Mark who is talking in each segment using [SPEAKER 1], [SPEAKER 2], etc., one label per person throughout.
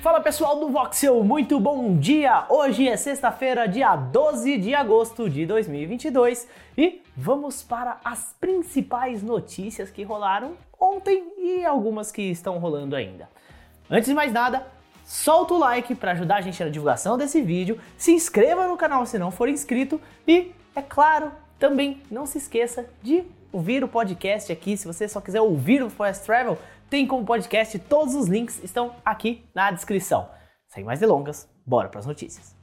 [SPEAKER 1] Fala pessoal do Voxel, muito bom dia! Hoje é sexta-feira, dia 12 de agosto de 2022 e vamos para as principais notícias que rolaram ontem e algumas que estão rolando ainda. Antes de mais nada, solta o like para ajudar a gente na divulgação desse vídeo, se inscreva no canal se não for inscrito e, é claro, também não se esqueça de ouvir o podcast aqui. Se você só quiser ouvir o Fast Travel, tem como podcast. Todos os links estão aqui na descrição. Sem mais delongas, bora para as notícias.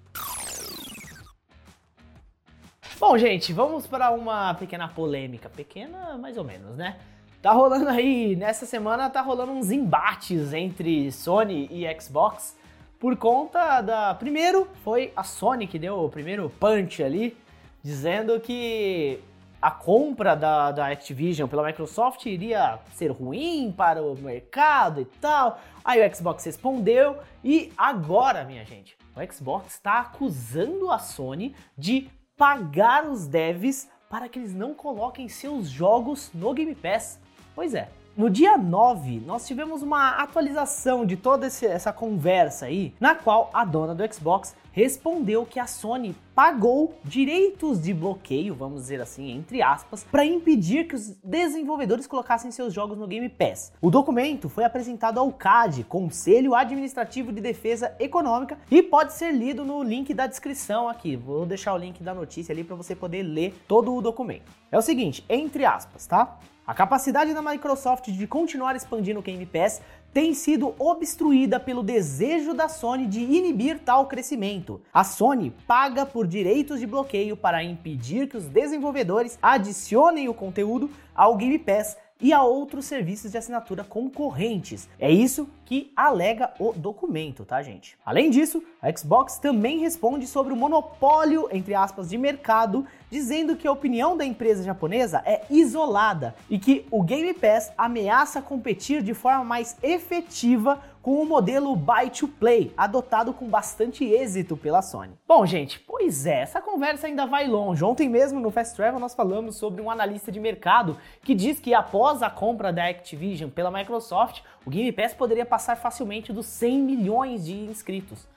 [SPEAKER 1] Bom, gente, vamos para uma pequena polêmica, pequena mais ou menos, né? Tá rolando aí, nessa semana tá rolando uns embates entre Sony e Xbox por conta da. Primeiro foi a Sony que deu o primeiro punch ali, dizendo que a compra da, da Activision pela Microsoft iria ser ruim para o mercado e tal. Aí o Xbox respondeu e agora, minha gente, o Xbox está acusando a Sony de pagar os devs para que eles não coloquem seus jogos no Game Pass. Pois é, no dia 9, nós tivemos uma atualização de toda essa conversa aí, na qual a dona do Xbox respondeu que a Sony pagou direitos de bloqueio, vamos dizer assim, entre aspas, para impedir que os desenvolvedores colocassem seus jogos no Game Pass. O documento foi apresentado ao CAD, Conselho Administrativo de Defesa Econômica, e pode ser lido no link da descrição aqui. Vou deixar o link da notícia ali para você poder ler todo o documento. É o seguinte, entre aspas, tá? A capacidade da Microsoft de continuar expandindo o Game Pass tem sido obstruída pelo desejo da Sony de inibir tal crescimento. A Sony paga por direitos de bloqueio para impedir que os desenvolvedores adicionem o conteúdo ao Game Pass e a outros serviços de assinatura concorrentes. É isso que alega o documento, tá, gente? Além disso, a Xbox também responde sobre o monopólio, entre aspas, de mercado, dizendo que a opinião da empresa japonesa é isolada e que o Game Pass ameaça competir de forma mais efetiva com o modelo Buy to Play, adotado com bastante êxito pela Sony. Bom, gente, pois é, essa conversa ainda vai longe. Ontem mesmo no Fast Travel nós falamos sobre um analista de mercado que diz que após a compra da Activision pela Microsoft, o Game Pass poderia passar facilmente dos 100 milhões de inscritos.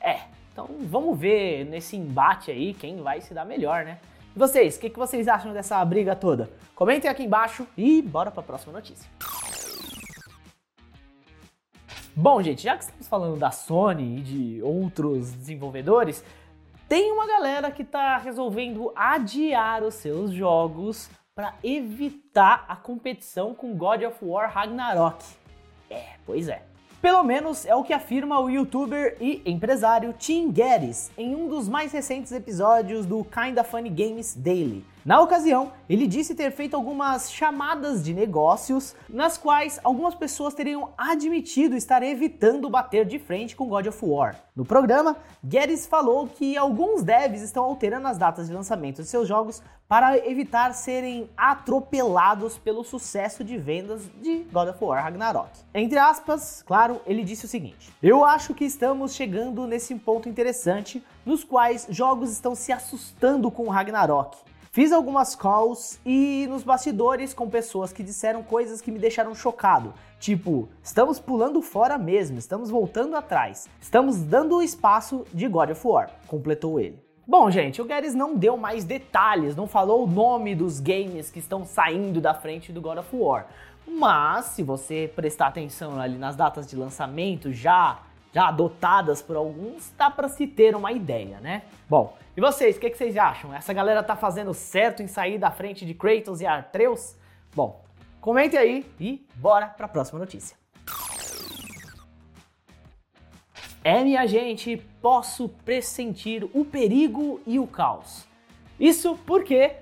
[SPEAKER 1] É, então vamos ver nesse embate aí quem vai se dar melhor, né? E vocês, o que, que vocês acham dessa briga toda? Comentem aqui embaixo e bora para a próxima notícia. Bom, gente, já que estamos falando da Sony e de outros desenvolvedores, tem uma galera que está resolvendo adiar os seus jogos para evitar a competição com God of War Ragnarok. É, pois é. Pelo menos é o que afirma o youtuber e empresário Tim Geddes em um dos mais recentes episódios do Kinda Funny Games Daily. Na ocasião, ele disse ter feito algumas chamadas de negócios nas quais algumas pessoas teriam admitido estar evitando bater de frente com God of War. No programa, Geddes falou que alguns devs estão alterando as datas de lançamento de seus jogos para evitar serem atropelados pelo sucesso de vendas de God of War Ragnarok. Entre aspas, claro, ele disse o seguinte: Eu acho que estamos chegando nesse ponto interessante nos quais jogos estão se assustando com Ragnarok. Fiz algumas calls e nos bastidores com pessoas que disseram coisas que me deixaram chocado. Tipo, estamos pulando fora mesmo, estamos voltando atrás, estamos dando o espaço de God of War, completou ele. Bom, gente, o Guedes não deu mais detalhes, não falou o nome dos games que estão saindo da frente do God of War. Mas, se você prestar atenção ali nas datas de lançamento já já adotadas por alguns, dá para se ter uma ideia, né? Bom, e vocês, o que, que, vocês acham? Essa galera tá fazendo certo em sair da frente de Kratos e Atreus? Bom, comente aí e bora para a próxima notícia. É, minha gente, posso pressentir o perigo e o caos. Isso porque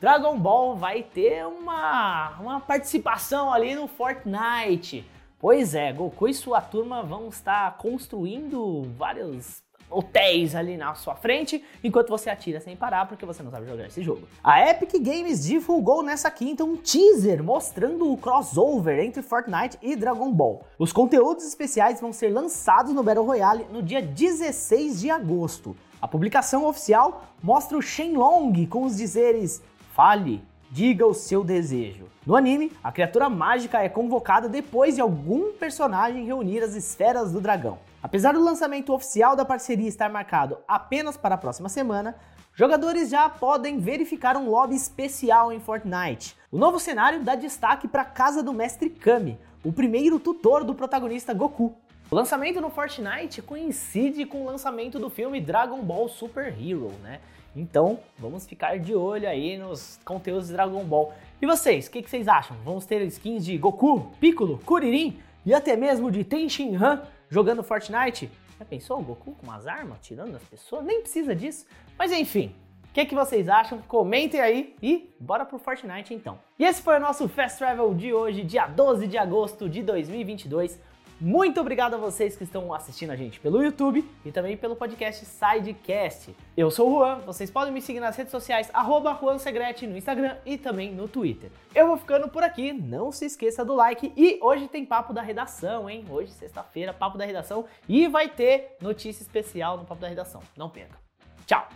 [SPEAKER 1] Dragon Ball vai ter uma, uma participação ali no Fortnite. Pois é, Goku e sua turma vão estar construindo vários hotéis ali na sua frente, enquanto você atira sem parar, porque você não sabe jogar esse jogo. A Epic Games divulgou nessa quinta um teaser mostrando o crossover entre Fortnite e Dragon Ball. Os conteúdos especiais vão ser lançados no Battle Royale no dia 16 de agosto. A publicação oficial mostra o Shenlong com os dizeres Fale, diga o seu desejo. No anime, a criatura mágica é convocada depois de algum personagem reunir as esferas do dragão. Apesar do lançamento oficial da parceria estar marcado apenas para a próxima semana, jogadores já podem verificar um lobby especial em Fortnite. O novo cenário dá destaque para a casa do mestre Kami, o primeiro tutor do protagonista Goku. O lançamento no Fortnite coincide com o lançamento do filme Dragon Ball Super Hero, né? Então, vamos ficar de olho aí nos conteúdos de Dragon Ball. E vocês, o que, que, vocês acham? Vamos ter skins de Goku, Piccolo, Kuririn e até mesmo de Tenshin Han jogando Fortnite? Já pensou o Goku com umas armas, tirando as pessoas? Nem precisa disso. Mas enfim, o que, que vocês acham? Comentem aí e bora pro Fortnite então. E esse foi o nosso Fast Travel de hoje, dia 12 de agosto de 2022. Muito obrigado a vocês que estão assistindo a gente pelo YouTube e também pelo podcast Sidecast. Eu sou o Juan, vocês podem me seguir nas redes sociais, arroba JuanSegrete no Instagram e também no Twitter. Eu vou ficando por aqui, não se esqueça do like e hoje tem papo da redação, hein? Hoje, sexta-feira, papo da redação e vai ter notícia especial no papo da redação. Não perca. Tchau!